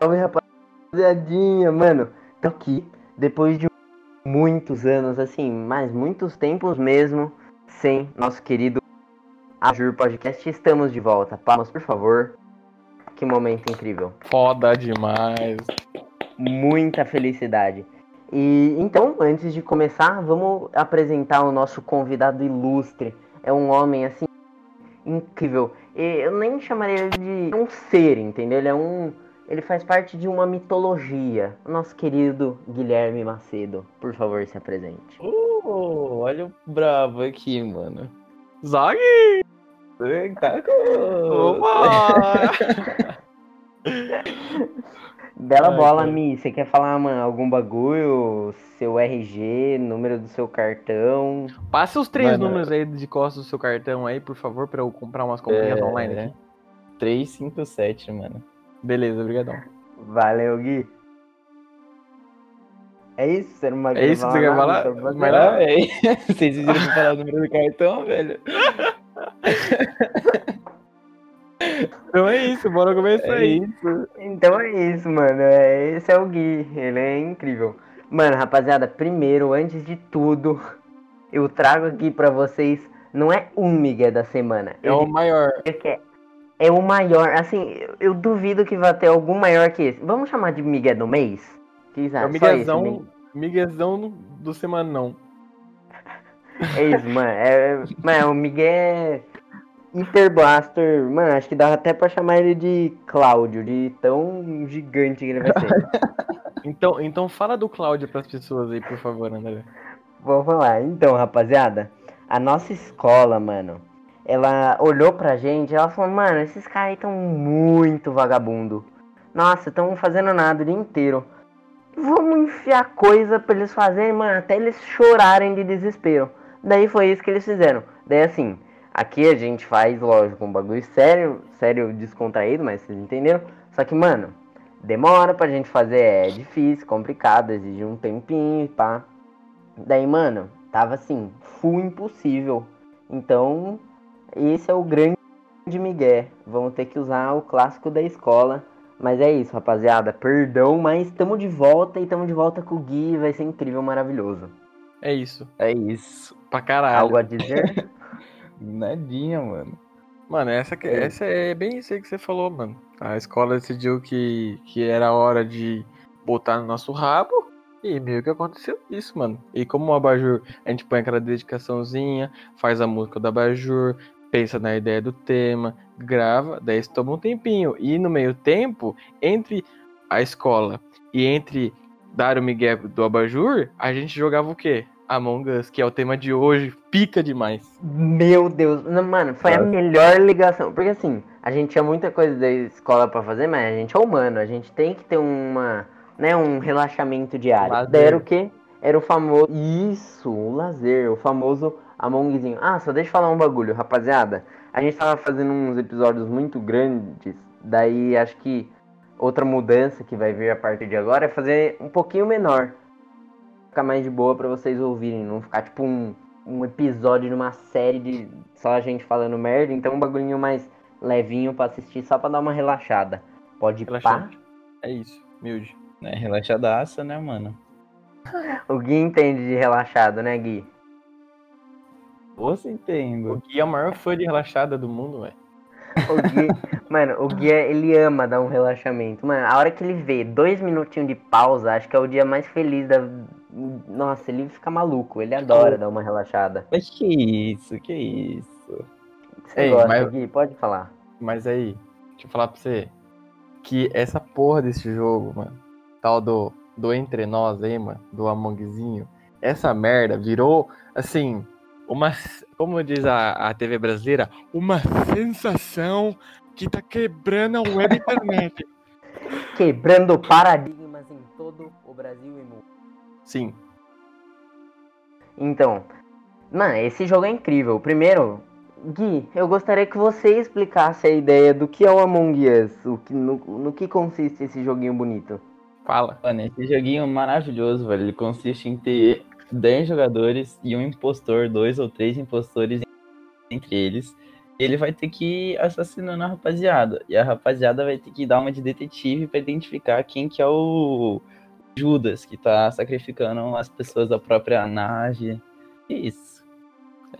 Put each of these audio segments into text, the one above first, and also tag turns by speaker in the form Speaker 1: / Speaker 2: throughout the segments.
Speaker 1: Salve, rapaziadinha, mano. Tô aqui depois de muitos anos, assim, mas muitos tempos mesmo, sem nosso querido Azure Podcast. Estamos de volta. Palmas, por favor. Que momento incrível.
Speaker 2: Foda demais.
Speaker 1: Muita felicidade. E então, antes de começar, vamos apresentar o nosso convidado ilustre. É um homem assim incrível. E eu nem chamaria ele de um ser, entendeu? Ele é um ele faz parte de uma mitologia. O nosso querido Guilherme Macedo, por favor, se apresente.
Speaker 3: Uh, olha o bravo aqui, mano.
Speaker 2: Zog!
Speaker 3: Tá
Speaker 2: Opa!
Speaker 1: Bela
Speaker 3: Ai,
Speaker 1: bola,
Speaker 3: cara.
Speaker 1: Mi. Você quer falar, mano, algum bagulho? Seu RG, número do seu cartão?
Speaker 2: Passa os três
Speaker 3: Mano.
Speaker 2: números aí de costas do seu cartão aí, por favor, pra eu comprar umas comprinhas
Speaker 3: É,
Speaker 2: online
Speaker 3: né?
Speaker 2: aqui.
Speaker 3: 357, mano.
Speaker 2: Beleza, obrigadão.
Speaker 1: Valeu, Gui. É isso? Você não vai
Speaker 2: É isso que você quer falar? Mas
Speaker 3: Ah, velho. Vocês pediram pra falar o número do cartão, velho?
Speaker 2: Então é isso, bora começar
Speaker 3: É
Speaker 2: aí.
Speaker 3: isso.
Speaker 1: Então é isso, mano. É, esse é o Gui. Ele é incrível. Mano, rapaziada, primeiro, antes de tudo, eu trago aqui pra vocês. Não é um Miguel da semana.
Speaker 2: É o maior.
Speaker 1: quer- é o maior. Assim, eu, duvido que vai ter algum maior que esse. Vamos chamar de Miguel do mês? Que
Speaker 2: É o miguezão, miguezão do semanão.
Speaker 1: É isso, mano. É, mano, o Miguel Hyper Blaster. Mano, acho que dá até pra chamar ele de Cláudio, de tão gigante que ele vai ser.
Speaker 2: Então, então fala do Cláudio pras pessoas aí, por favor, André.
Speaker 1: Vou falar. Então, rapaziada, a nossa escola, mano, ela olhou pra gente e ela falou, mano, esses caras aí tão muito vagabundo. Nossa, tão fazendo nada o dia inteiro. Vamos enfiar coisa pra eles fazerem, mano, até eles chorarem de desespero. Daí foi isso que eles fizeram. Daí assim, aqui a gente faz, lógico, um bagulho sério, sério descontraído, mas vocês entenderam? Só que, mano, demora pra gente fazer, é difícil, complicado, exige um tempinho, pá. Daí, mano, tava assim, full impossível. Então, esse é o grande migué. Vamos ter que usar o clássico da escola. Mas é isso, rapaziada. Perdão, mas estamos de volta e estamos de volta com o Gui. Vai ser incrível, maravilhoso.
Speaker 2: É isso.
Speaker 3: É isso.
Speaker 2: Pra caralho.
Speaker 1: Algo a dizer?
Speaker 3: Nadinha, mano.
Speaker 2: Mano, essa, que-
Speaker 1: É.
Speaker 2: essa é bem isso aí que você falou, mano. A escola decidiu que, que era hora de botar no nosso rabo. E meio que aconteceu isso, mano. E como o Abajur, a gente põe aquela dedicaçãozinha, faz a música do Abajur, pensa na ideia do tema, grava, daí isso toma um tempinho. E no meio tempo, entre a escola e entre dar o Miguel do Abajur, a gente jogava o quê? Among Us, que é o tema de hoje, pica demais.
Speaker 1: Meu Deus, não, mano, foi a melhor ligação. Porque assim, a gente tinha muita coisa da escola pra fazer, mas a gente é humano, a gente tem que ter uma, né, um relaxamento diário.
Speaker 2: Lazer.
Speaker 1: Daí era o quê? Era o famoso. Isso, o lazer, o famoso Amongzinho. Ah, só deixa eu falar um bagulho, rapaziada. A gente tava fazendo uns episódios muito grandes, daí acho que outra mudança que vai vir a partir de agora é fazer um pouquinho menor. Ficar mais de boa pra vocês ouvirem, não ficar tipo um, um episódio de uma série de só a gente falando merda, então um bagulhinho mais levinho pra assistir só pra dar uma relaxada. Pode pá.
Speaker 2: Relaxante. É isso, humilde.
Speaker 3: É relaxadaça, né, mano?
Speaker 1: O Gui entende de relaxado, né, Gui?
Speaker 3: Você
Speaker 2: O
Speaker 3: entendo.
Speaker 2: Gui é o maior fã de relaxada do mundo, velho.
Speaker 1: O Gui, mano, o Gui, ele ama dar um relaxamento. Mano, a hora que ele vê dois minutinhos de pausa, acho que é o dia mais feliz da. Nossa, ele fica maluco, ele adora dar uma relaxada.
Speaker 3: Mas que isso, que isso.
Speaker 1: Você
Speaker 2: Ei,
Speaker 1: gosta,
Speaker 2: mas-
Speaker 1: Gui? Pode falar.
Speaker 2: Mas aí, deixa eu falar pra você. Que essa porra desse jogo, mano, tal do, do Entre Nós aí, mano, do Amongzinho, essa merda virou, assim, uma, como diz a, a TV brasileira, uma sensação que tá quebrando a web internet.
Speaker 1: Quebrando paradigmas em todo o Brasil e mundo.
Speaker 2: Sim,
Speaker 1: Então, mano, esse jogo é incrível. Primeiro, Gui, eu gostaria que você explicasse a ideia do que é o Among Us, o que, no, no que consiste esse joguinho bonito.
Speaker 2: fala.
Speaker 3: Mano, esse joguinho maravilhoso, velho. Ele consiste em ter 10 jogadores e um impostor, dois ou três impostores entre eles. Ele vai ter que ir assassinando a rapaziada. E a rapaziada vai ter que dar uma de detetive pra identificar quem que é o Judas, que tá sacrificando as pessoas da própria nave. Isso.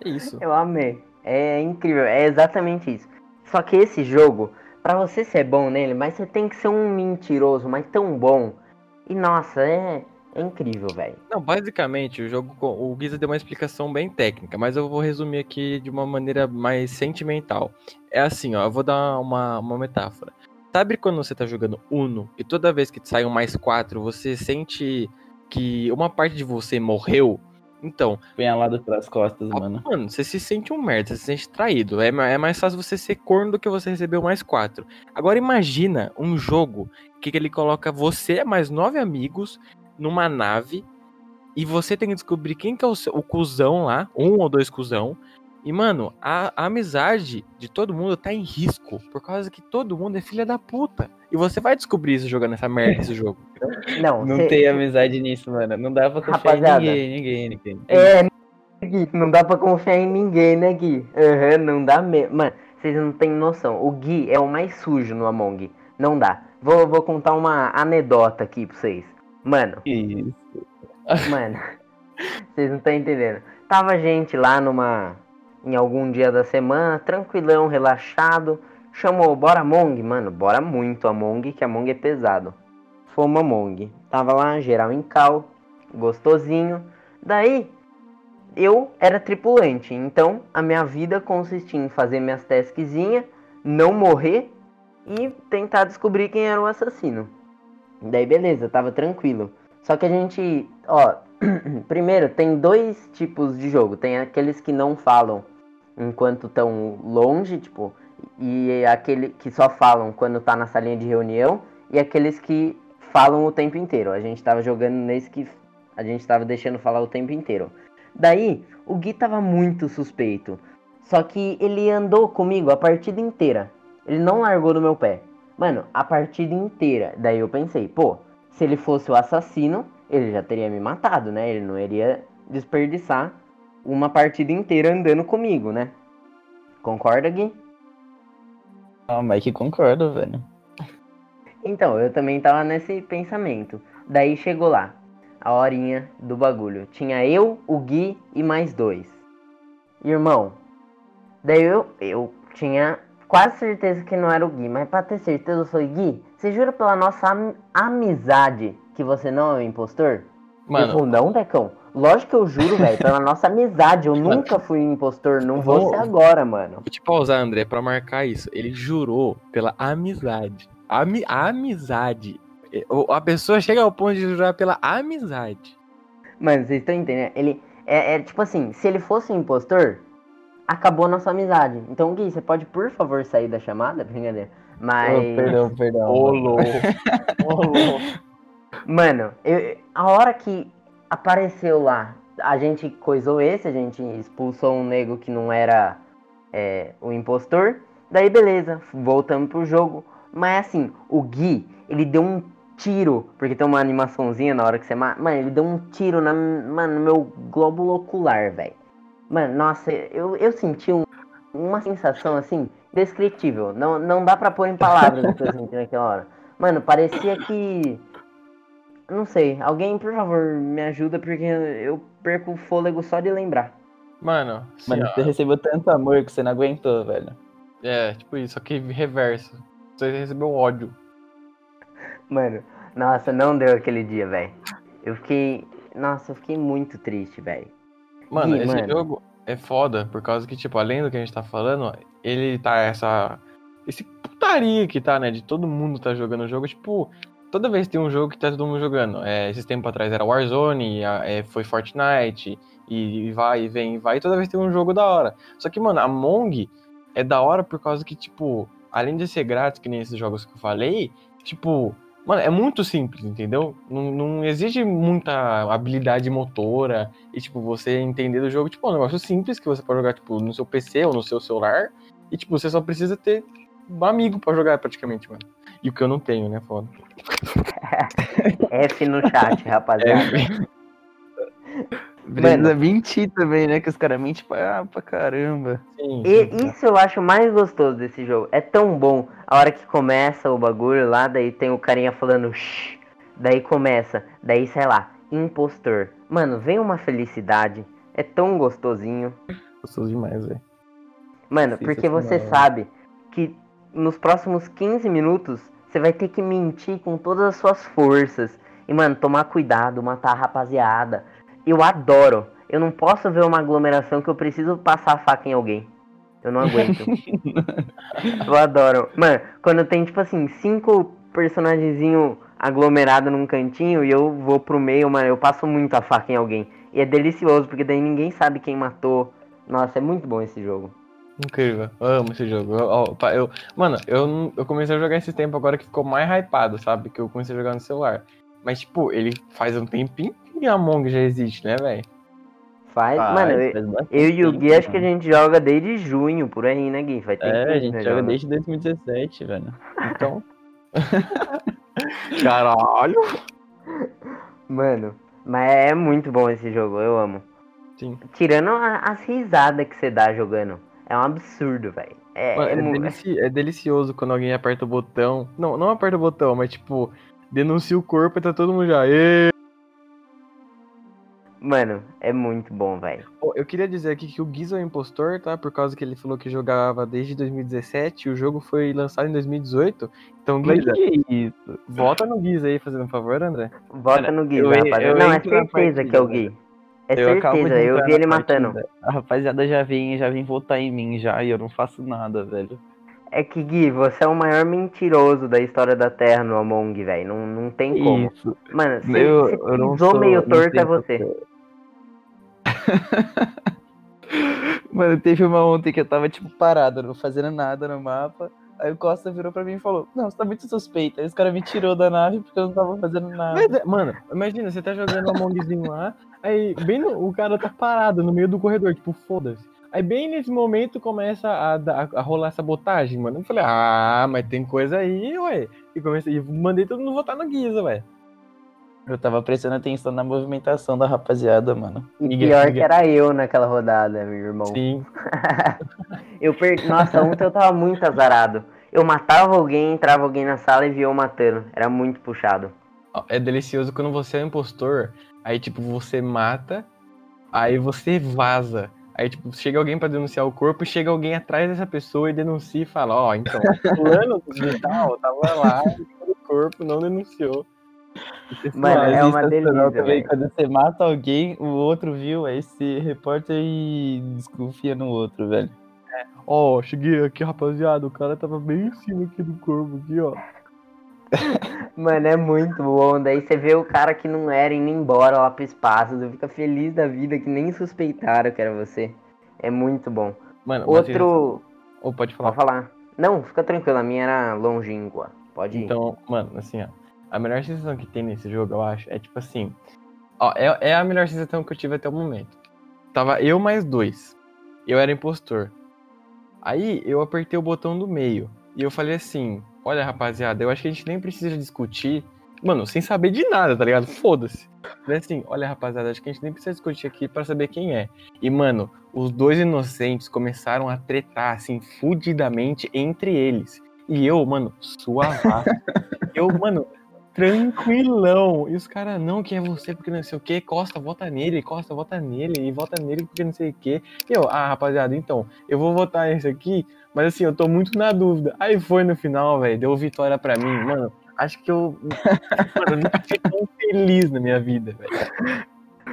Speaker 2: É isso.
Speaker 1: Eu amei. É incrível, é exatamente isso. Só que esse jogo, pra você ser bom nele, mas você tem que ser um mentiroso, mas tão bom. E nossa, é, é incrível, velho.
Speaker 2: Não, basicamente, o jogo. com- O Guiza deu uma explicação bem técnica, mas eu vou resumir aqui de uma maneira mais sentimental. É assim, ó, eu vou dar uma, uma metáfora. Sabe quando você tá jogando Uno e toda vez que sai um mais quatro, você sente que uma parte de você morreu? Então,
Speaker 3: Punhalado pelas costas, mano.
Speaker 2: Mano, você se sente um merda, você se sente traído. É, é mais fácil você ser corno do que você receber o mais quatro. Agora imagina um jogo que ele coloca você mais nove amigos numa nave e você tem que descobrir quem que é o, seu, o cuzão lá, um ou dois cuzão. E, mano, a, a amizade de todo mundo tá em risco, por causa que todo mundo é filha da puta. E você vai descobrir isso jogando essa merda, esse jogo.
Speaker 1: Não,
Speaker 3: Não
Speaker 1: cê-
Speaker 3: tem amizade nisso, mano. Não dá pra confiar
Speaker 1: Rapaziada.
Speaker 3: em ninguém, ninguém, ninguém.
Speaker 1: É, Gui, não dá pra confiar em ninguém, né, Gui? Aham, não dá mesmo. Mano, vocês não têm noção. O Gui é o mais sujo no Among. Não dá. Vou, vou contar uma anedota aqui pra vocês. Mano,
Speaker 3: Isso.
Speaker 1: mano, vocês não estão entendendo. Tava gente lá numa. Em algum dia da semana, tranquilão, relaxado. Chamou, bora Among? Mano, bora muito Among, que Among é pesado. Fomos Among. Tava lá, geral em cal, gostosinho. Daí, eu era tripulante, então a minha vida consistia em fazer minhas taskzinhas, não morrer e tentar descobrir quem era o assassino. Daí beleza, tava tranquilo. Só que a gente, ó, primeiro tem dois tipos de jogo. Tem aqueles que não falam enquanto estão longe, tipo, e aquele que só falam quando tá na salinha de reunião, e aqueles que falam o tempo inteiro. A gente tava jogando nesse que a gente tava deixando falar o tempo inteiro. Daí, o Gui tava muito suspeito. Só que ele andou comigo a partida inteira. Ele não largou do meu pé. Mano, a partida inteira. Daí eu pensei, pô, se ele fosse o assassino, ele já teria me matado, né? Ele não iria desperdiçar uma partida inteira andando comigo, né? Concorda, Gui?
Speaker 3: Ah, mas que concordo, velho.
Speaker 1: Então, eu também tava nesse pensamento. Daí chegou lá, a horinha do bagulho. Tinha eu, o Gui e mais dois. Irmão, daí eu, eu tinha quase certeza que não era o Gui, mas pra ter certeza eu falei, Gui, você jura pela nossa am- amizade que você não é o impostor? Ele falou,
Speaker 2: Mano,
Speaker 1: não, Decão. Lógico que eu juro, velho, pela nossa amizade. Eu nunca fui um impostor, não vou
Speaker 2: Vou-
Speaker 1: ser agora, mano.
Speaker 2: vou te pausar, André, pra marcar isso. Ele jurou pela amizade. Ami amizade. E- o- A pessoa chega ao ponto de jurar pela amizade.
Speaker 1: Mano, vocês estão entendendo? Ele é, é tipo assim, se ele fosse um impostor, acabou a nossa amizade. Então, Gui, você pode, por favor, sair da chamada? Brincadeira. Mas.
Speaker 3: Oh, perdão, perdão.
Speaker 2: Ô,
Speaker 3: mano.
Speaker 2: louco. Ô, louco.
Speaker 1: Mano, eu- a hora que apareceu lá, a gente coisou esse, a gente expulsou um nego que não era é, o impostor. Daí beleza, voltamos pro jogo. Mas assim, o Gui, ele deu um tiro, porque tem uma animaçãozinha na hora que você mata. Mano, ele deu um tiro na, mano, no meu glóbulo ocular, velho. Mano, nossa, eu, eu senti um- uma sensação assim, indescritível. Não, não dá pra pôr em palavras o que eu senti naquela hora. Mano, parecia que. Não sei, alguém, por favor, me ajuda, porque eu perco o fôlego só de lembrar.
Speaker 2: Mano, assim,
Speaker 3: Mano, você recebeu tanto amor que você não aguentou, velho.
Speaker 2: é, tipo isso, só que reverso. Você recebeu ódio.
Speaker 1: Mano, nossa, não deu aquele dia, velho. Eu fiquei. Nossa, eu fiquei muito triste, velho.
Speaker 2: Mano,
Speaker 1: Gui,
Speaker 2: esse
Speaker 1: mano.
Speaker 2: jogo é foda, por causa que, tipo, além do que a gente tá falando, ele tá essa. Esse putaria que tá, né? De todo mundo tá jogando o jogo, tipo. Toda vez tem um jogo que tá todo mundo jogando. É, esses tempos atrás era Warzone, a- é, foi Fortnite, e, e vai, e vem, e vai, e toda vez tem um jogo da hora. Só que, mano, a Among é da hora por causa que, tipo, além de ser grátis, que nem esses jogos que eu falei, tipo, mano, é muito simples, entendeu? Não, não exige muita habilidade motora e, tipo, você entender do jogo, tipo, é um negócio simples que você pode jogar, tipo, no seu PC ou no seu celular. E, tipo, você só precisa ter um amigo pra jogar, praticamente, mano. E o que eu não tenho, né, foda.
Speaker 1: F no chat, rapaziada.
Speaker 2: É,
Speaker 1: Mano.
Speaker 3: mentir também, né? Que os caras mentem pra, pra caramba.
Speaker 2: Sim,
Speaker 1: E
Speaker 2: sim.
Speaker 1: isso eu acho mais gostoso desse jogo. É tão bom. A hora que começa o bagulho lá, daí tem o carinha falando shh. Daí começa. Daí, sei lá, impostor. Mano, vem uma felicidade. É tão gostosinho.
Speaker 2: Gostoso demais, velho.
Speaker 1: Mano, porque você
Speaker 2: Sensacional.
Speaker 1: sabe que nos próximos 15 minutos você vai ter que mentir com todas as suas forças. E, mano, tomar cuidado, matar a rapaziada. Eu adoro. Eu não posso ver uma aglomeração que eu preciso passar a faca em alguém. Eu não aguento. eu adoro. Mano, quando tem, tipo assim, cinco personagenzinhos aglomerados num cantinho e eu vou pro meio, mano, eu passo muito a faca em alguém. E é delicioso, porque daí ninguém sabe quem matou. Nossa, é muito bom esse jogo.
Speaker 2: Incrível. Eu amo esse jogo. Eu, eu- mano, eu, não- eu comecei a jogar esse tempo agora que ficou mais hypado, sabe? Que eu comecei a jogar no celular. Mas, tipo, ele faz um tempinho que Among já existe, né, velho?
Speaker 1: Faz,
Speaker 3: Faz,
Speaker 1: mano, eu,
Speaker 3: faz
Speaker 1: eu e o Gui acho que a gente joga desde junho, por aí, né, Gui? Faz tempo
Speaker 3: É,
Speaker 1: que
Speaker 3: a gente joga desde 2017, velho.
Speaker 2: Então. Caralho!
Speaker 1: Mano, mas é muito bom esse jogo, eu amo.
Speaker 2: Sim.
Speaker 1: Tirando a- as risadas que você dá jogando. É um absurdo, velho. É,
Speaker 2: Mano,
Speaker 1: é
Speaker 2: é,
Speaker 1: mu-
Speaker 2: delici- é delicioso quando alguém aperta o botão. Não, não aperta o botão, mas tipo, denuncia o corpo e tá todo mundo já. "Ê!"
Speaker 1: Mano, é muito bom, velho.
Speaker 2: Eu queria dizer aqui que o Giz é o impostor, tá? Por causa que ele falou que jogava desde 2017 e o jogo foi lançado em 2018. Então, Giza,
Speaker 3: que isso?
Speaker 2: volta no Giz aí, fazendo um favor, André.
Speaker 1: Vota
Speaker 3: Cara,
Speaker 1: no Gui,
Speaker 3: eu-
Speaker 1: rapaziada.
Speaker 3: eu
Speaker 1: Não, é certeza que é o Gui. É
Speaker 3: acabo de
Speaker 1: certeza, eu vi ele matando.
Speaker 3: A rapaziada já vem, já vem votar em mim já e eu não faço nada, velho.
Speaker 1: É que, Gui, você é o maior mentiroso da história da Terra no Among, velho. Não, não tem como.
Speaker 3: Isso.
Speaker 1: Mano, se,
Speaker 3: Eu-
Speaker 1: se
Speaker 3: eu não sou-
Speaker 1: meio torto é você.
Speaker 3: Mano, teve uma ontem que eu tava, tipo, parado, não fazendo nada no mapa. Aí o Costa virou pra mim e falou: Não, você tá muito suspeito. Aí os caras me tirou da nave porque eu não tava fazendo nada.
Speaker 2: É, mano, imagina, você tá jogando um Amongzinho lá, aí bem no- o cara tá parado no meio do corredor, tipo, foda-se. Aí bem nesse momento começa a, dar- a rolar sabotagem, mano. Eu falei, ah, mas tem coisa aí, ué. E comecei, e mandei todo mundo votar no Guiza, ué.
Speaker 3: Eu tava prestando atenção na movimentação da rapaziada, mano.
Speaker 1: E
Speaker 2: Ninguém-
Speaker 1: pior que era eu naquela rodada, meu irmão.
Speaker 2: Sim.
Speaker 1: Eu perdi. Nossa, ontem eu tava muito azarado. Eu matava alguém, entrava alguém na sala e via eu matando. Era muito puxado.
Speaker 2: É delicioso quando você é um impostor, aí, tipo, você mata, aí você vaza. Aí, tipo, chega alguém pra denunciar o corpo e chega alguém atrás dessa pessoa e denuncia e fala, ó, então, fulano do tal tava lá, no corpo, não denunciou.
Speaker 1: Mano, é uma delícia,
Speaker 3: também. Quando você mata alguém, o outro viu, aí se reporta e desconfia no outro, velho.
Speaker 2: Ó, cheguei aqui, rapaziada, o cara tava bem em cima aqui do corpo, aqui, ó.
Speaker 1: Mano, é muito bom. Daí você vê o cara que não era indo embora lá pro espaço. Você fica feliz da vida que nem suspeitaram que era você. É muito bom.
Speaker 2: Mano,
Speaker 1: Outro.
Speaker 2: Ô, pode falar.
Speaker 1: Pode falar. Não, fica tranquilo. A minha era longínqua. Pode ir.
Speaker 2: Então, mano, assim, ó. A melhor sensação que tem nesse jogo, eu acho, é tipo assim. Ó, é, é a melhor sensação que eu tive até o momento. Tava eu mais dois. Eu era impostor. Aí eu apertei o botão do meio. E eu falei assim: Olha, rapaziada, eu acho que a gente nem precisa discutir. Mano, sem saber de nada, tá ligado? Foda-se. Falei assim: Olha, rapaziada, acho que a gente nem precisa discutir aqui pra saber quem é. E, mano, os dois inocentes começaram a tretar, assim, fudidamente entre eles. E eu, mano, suavaço. eu, mano, tranquilão. E os caras, não, quem é você? Porque não sei o que. Costa, vota nele. Costa, vota nele. E vota nele porque não sei o que. E eu, ah, rapaziada, então, eu vou votar nesse aqui. Mas assim, eu tô muito na dúvida. Aí foi no final, velho. Deu vitória pra mim. Mano, acho que eu. Mano, eu nunca fui tão feliz na minha vida, velho.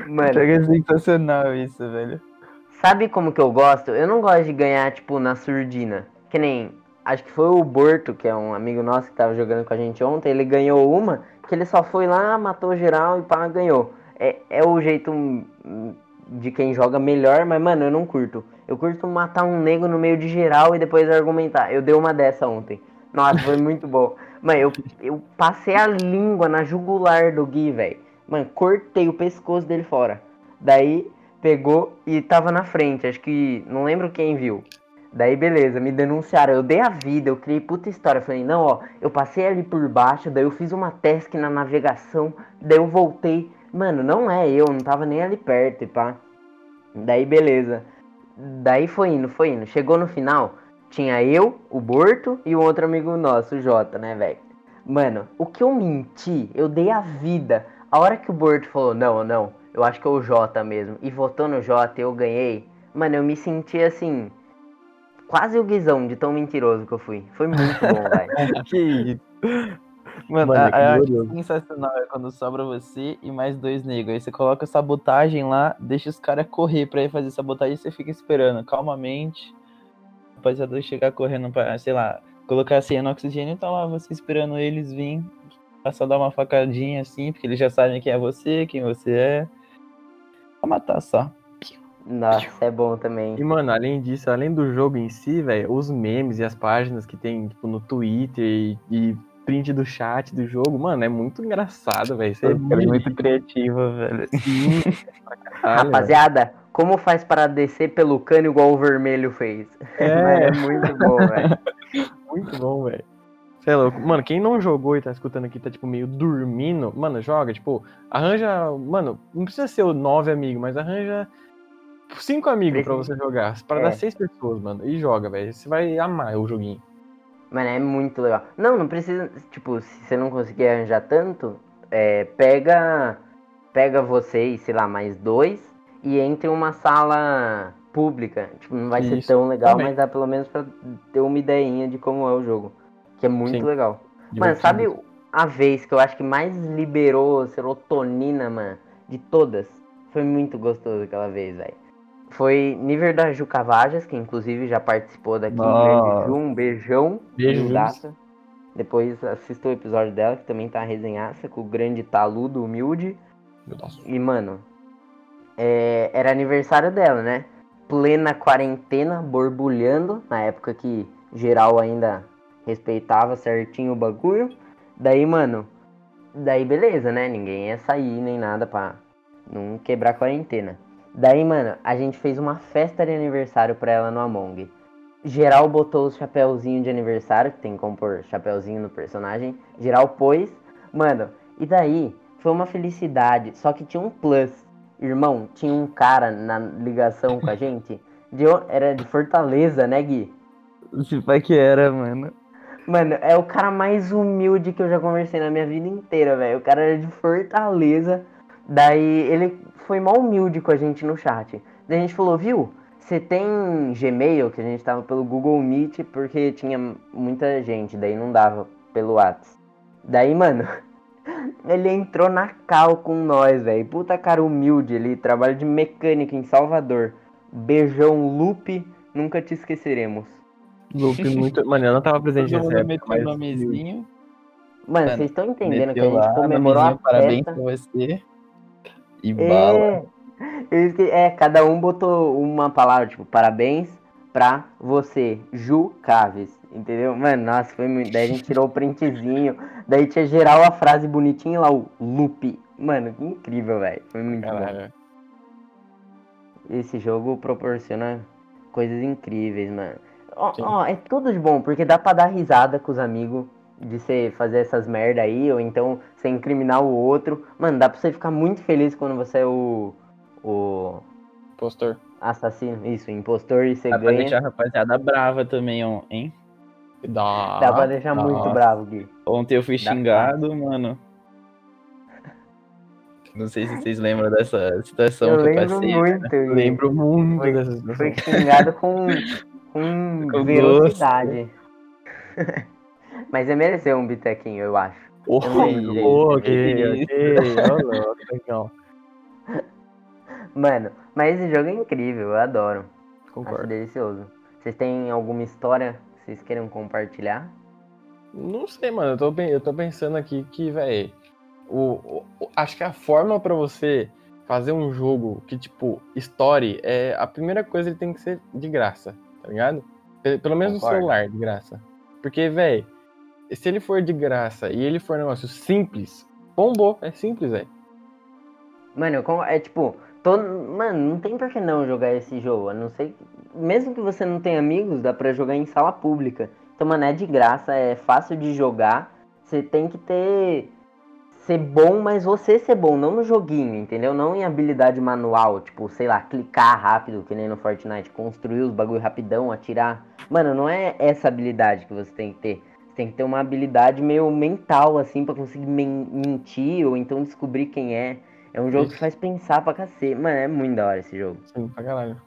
Speaker 1: Mano,
Speaker 3: É sensacional isso, velho.
Speaker 1: sabe como que eu gosto? Eu não gosto de ganhar, tipo, na surdina. Que nem. Acho que foi o Borto, que é um amigo nosso que tava jogando com a gente ontem. Ele ganhou uma, que ele só foi lá, matou geral e pá, ganhou. É, é o jeito hum, de quem joga melhor, mas, mano, eu não curto. Eu curto matar um nego no meio de geral e depois argumentar. Eu dei uma dessa ontem. Nossa, foi muito bom. Mano, eu, eu passei a língua na jugular do Gui, velho. Mano, cortei o pescoço dele fora. Daí pegou e tava na frente. Acho que. Não lembro quem viu. Daí beleza, me denunciaram. Eu dei a vida, eu criei puta história. Falei, não, ó, eu passei ali por baixo, daí eu fiz uma task na navegação, daí eu voltei, Mano, não é eu, não tava nem ali perto e pá. Daí beleza. Daí foi indo, foi indo. Chegou no final, tinha eu, o Borto e o outro amigo nosso, o Jota, né, velho? Mano, o que eu menti, eu dei a vida. A hora que o Borto falou, não, não, eu acho que é o Jota mesmo, e votou no Jota eu ganhei, mano, eu me senti assim, quase o guizão de tão mentiroso que eu fui. Foi muito bom, velho.
Speaker 3: que isso. Mano,
Speaker 2: Mano,
Speaker 3: a,
Speaker 2: que
Speaker 3: a, acho
Speaker 2: glorioso.
Speaker 3: sensacional é quando sobra você e mais dois negros. Aí você coloca sabotagem lá, deixa os caras correr pra ir fazer sabotagem e você fica esperando calmamente. O rapaziada chegar correndo pra, sei lá, colocar assim no oxigênio, tá lá você esperando eles vir. Só dar uma facadinha assim, porque eles já sabem quem é você, quem você é. Pra matar só.
Speaker 1: Nossa, é bom também.
Speaker 2: E, mano, além disso, além do jogo em si, velho, os memes e as páginas que tem, tipo, no Twitter e, e print do chat do jogo, mano, é muito engraçado, velho. Você
Speaker 3: É muito criativa, velho.
Speaker 2: Caralho,
Speaker 1: Rapaziada, como faz para descer pelo cano igual o vermelho fez?
Speaker 2: É.
Speaker 1: É muito bom, velho.
Speaker 2: Muito bom, velho. Você é louco. Mano, quem não jogou e tá escutando aqui, tá, tipo, meio dormindo, mano, joga, tipo, arranja. Mano, não precisa ser o nove amigos, mas arranja cinco amigos pra você jogar. Pra
Speaker 1: É.
Speaker 2: dar seis pessoas, mano. E joga, velho. Você vai amar o joguinho.
Speaker 1: Mano, é muito legal. Não, não precisa. Tipo, se você não conseguir arranjar tanto, é, pega. Pega vocês, sei lá, mais dois e entre uma sala pública. Tipo, não vai ser
Speaker 2: Isso,
Speaker 1: tão legal,
Speaker 2: também.
Speaker 1: mas dá pelo menos pra ter uma ideinha de como é o jogo. Que é muito
Speaker 2: Sim.
Speaker 1: legal. Mano, sabe a vez que eu acho que mais liberou serotonina, mano, de todas? Foi muito gostoso aquela vez, velho. Foi nível da Ju Cavajas, que inclusive já participou daqui. Grande Ju, um beijão.
Speaker 2: Beijo.
Speaker 1: Depois assista o episódio dela, que também tá resenhaça, com o grande taludo humilde. E, mano, é, era aniversário dela, né? Plena quarentena, borbulhando, na época que geral ainda respeitava certinho o bagulho. Daí, mano, daí beleza, né? Ninguém ia sair nem nada pra não quebrar a quarentena. Daí, mano, a gente fez uma festa de aniversário pra ela no Among. Geral botou os chapéuzinho de aniversário, que tem como pôr chapéuzinho no personagem. Geral pôs. Mano, e daí foi uma felicidade. Só que tinha um plus. Irmão, tinha um cara na ligação com a gente. De, era de Fortaleza, né, Gui?
Speaker 3: Se pai que era, mano.
Speaker 1: Mano, é o cara mais humilde que eu já conversei na minha vida inteira, velho. O cara era de Fortaleza. Daí ele foi mal humilde com a gente no chat. Daí a gente falou, viu? Você tem Gmail, que a gente tava pelo Google Meet, porque tinha muita gente, daí não dava pelo Whats. Daí, mano, ele entrou na cal com nós, velho. Puta cara humilde, ele trabalha de mecânica em Salvador. Beijão, Lupe, nunca te esqueceremos.
Speaker 2: Loop muito. Mano, eu não tava presente nessa época,
Speaker 3: meteu
Speaker 2: mas.
Speaker 3: nomezinho.
Speaker 1: Mano, vocês estão entendendo que a gente
Speaker 3: lá,
Speaker 1: comemorou a
Speaker 3: nomezinho, Parabéns
Speaker 1: festa.
Speaker 3: pra você. E bala.
Speaker 1: É, eu esque- é, cada um botou uma palavra, tipo, parabéns pra você, Ju Caves. Entendeu? Mano, nossa, foi muito. Daí a gente tirou o printzinho. Daí tinha geral a frase bonitinha lá, o loop. Mano, que incrível, velho. Foi muito bom.
Speaker 2: Caralho.
Speaker 1: Esse jogo proporciona coisas incríveis, mano. Ó, ó, é tudo de bom, porque dá pra dar risada com os amigos de você fazer essas merda aí, ou então você incriminar o outro. Mano, dá pra você ficar muito feliz quando você é o. o
Speaker 2: Postor.
Speaker 1: assassino, isso, impostor e você
Speaker 3: Dá pra
Speaker 1: ganha.
Speaker 3: deixar a rapaziada brava também, ó, hein?
Speaker 2: Dá.
Speaker 1: Dá pra deixar muito
Speaker 2: Nossa.
Speaker 1: bravo, Gui.
Speaker 3: Ontem eu fui
Speaker 1: Dá
Speaker 3: xingado, mano. Não sei se vocês lembram dessa situação
Speaker 1: Eu
Speaker 3: que eu
Speaker 1: lembro
Speaker 3: passei.
Speaker 1: muito, Gui.
Speaker 2: Lembro muito
Speaker 1: Foi-
Speaker 2: dessa situação.
Speaker 1: Foi xingado com, com
Speaker 3: Com
Speaker 1: velocidade. Mas ele mereceu um bitequinho, eu acho.
Speaker 2: Oh,
Speaker 1: Entendi.
Speaker 2: ok, ok. Ô, louco, legal.
Speaker 1: Mano, mas esse jogo é incrível, eu adoro. Acho
Speaker 2: Concordo.
Speaker 1: delicioso. Vocês têm alguma história que vocês queiram compartilhar?
Speaker 2: Não sei, mano. Eu tô, eu tô pensando aqui que, velho. O, o- acho que a forma pra você fazer um jogo que, tipo, story, é a primeira coisa ele tem que ser de graça, tá ligado? Pe- Pelo menos
Speaker 3: Concordo.
Speaker 2: no celular, de graça. Porque, velho, se ele for de graça e ele for um negócio simples, bombou. É simples, velho.
Speaker 1: Mano, é tipo, todo, mano, não tem por que não jogar esse jogo. A não que, mesmo que você não tenha amigos, dá pra jogar em sala pública. Então, mano, é de graça, é fácil de jogar. Você tem que ter ser bom, mas você ser bom, não no joguinho, entendeu? Não em habilidade manual, tipo, sei lá, clicar rápido, que nem no Fortnite, construir os bagulho rapidão, atirar. Mano, não é essa habilidade que você tem que ter. Tem que ter uma habilidade meio mental, assim, para conseguir men mentir ou então descobrir quem é. É um jogo
Speaker 2: Isso.
Speaker 1: que faz pensar pra cacete. Mano, é muito da hora esse jogo.
Speaker 2: Sim, pra caralho.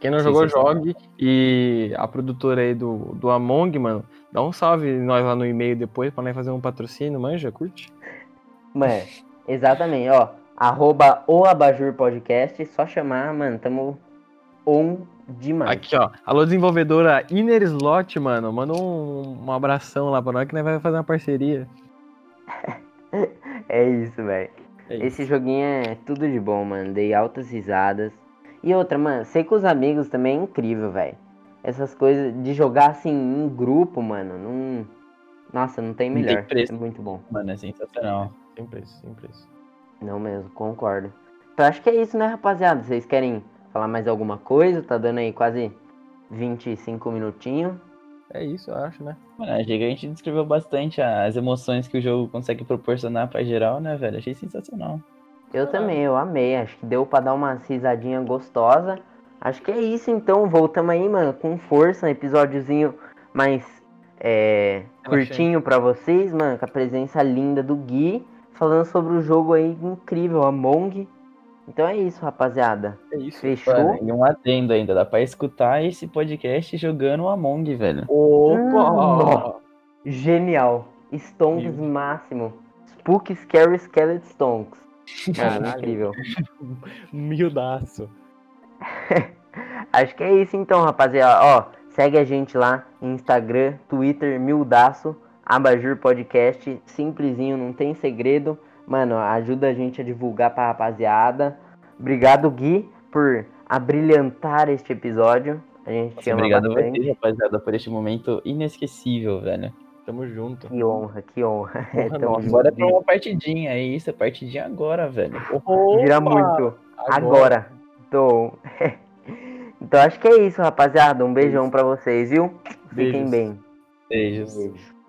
Speaker 2: Quem não
Speaker 3: Sim,
Speaker 2: jogou,
Speaker 3: sim, sim.
Speaker 2: jogue. E a produtora aí do, do Among, mano, dá um salve nós lá no e-mail depois pra nós fazer um patrocínio, manja, curte?
Speaker 1: Mano, exatamente, ó. Arroba o Abajur Podcast, só chamar, mano, tamo on demais.
Speaker 2: Aqui, ó. Alô, desenvolvedora Inner Slot, mano. Manda um, um abração lá pra nós que nós vai fazer uma parceria.
Speaker 1: É isso, velho.
Speaker 2: É.
Speaker 1: Esse joguinho é tudo de bom, mano. Dei altas risadas. E outra, mano, sei com os amigos também é incrível, velho. Essas coisas de jogar assim em grupo, mano, não. Nossa, não tem
Speaker 3: Não tem
Speaker 1: melhor.
Speaker 3: preço.
Speaker 1: É muito bom.
Speaker 3: Mano, é sensacional.
Speaker 2: Sem preço, sem preço.
Speaker 1: Não mesmo, concordo. Então acho que é isso, né, rapaziada? Vocês querem falar mais alguma coisa? Tá dando aí quase 25 minutinhos.
Speaker 2: É isso, eu acho, né?
Speaker 3: Mano, achei que a gente descreveu bastante as emoções que o jogo consegue proporcionar pra geral, né, velho? Achei sensacional.
Speaker 1: Eu também, eu amei. Acho que deu pra dar uma risadinha gostosa. Acho que é isso então. Voltamos aí, mano, com força. Um episódiozinho mais é, curtinho pra vocês, mano. Com a presença linda do Gui. Falando sobre o jogo aí incrível, Among. Então é isso, rapaziada.
Speaker 2: É isso.
Speaker 1: Fechou?
Speaker 3: E um adendo ainda, dá pra escutar esse podcast jogando o Among, velho.
Speaker 2: Opa!
Speaker 1: Genial. Stonks
Speaker 2: Meu.
Speaker 1: máximo. Spook Scary Skeleton Stonks.
Speaker 2: Caralho.
Speaker 1: incrível.
Speaker 2: Mildaço.
Speaker 1: Acho que é isso então, rapaziada. Ó, segue a gente lá no Instagram, Twitter, Mildaço, Abajur Podcast. Simplesinho, não tem segredo. Mano, ajuda a gente a divulgar pra rapaziada. Obrigado, Gui, por abrilhantar este episódio. A gente te
Speaker 3: Nossa,
Speaker 1: ama
Speaker 3: obrigado a
Speaker 1: bastante.
Speaker 3: vocês, rapaziada, por este momento inesquecível, velho.
Speaker 2: Tamo junto.
Speaker 1: Que honra, que honra.
Speaker 2: Honra
Speaker 1: Tamo
Speaker 2: nossa.
Speaker 1: junto,
Speaker 3: Bora pra uma partidinha, é isso, é partidinha agora, velho.
Speaker 1: Vira muito. Agora. Tô. então acho que é isso, rapaziada. Um beijão pra vocês, viu? Fiquem
Speaker 2: Beijos.
Speaker 1: bem.
Speaker 3: Beijos.
Speaker 1: Beijo.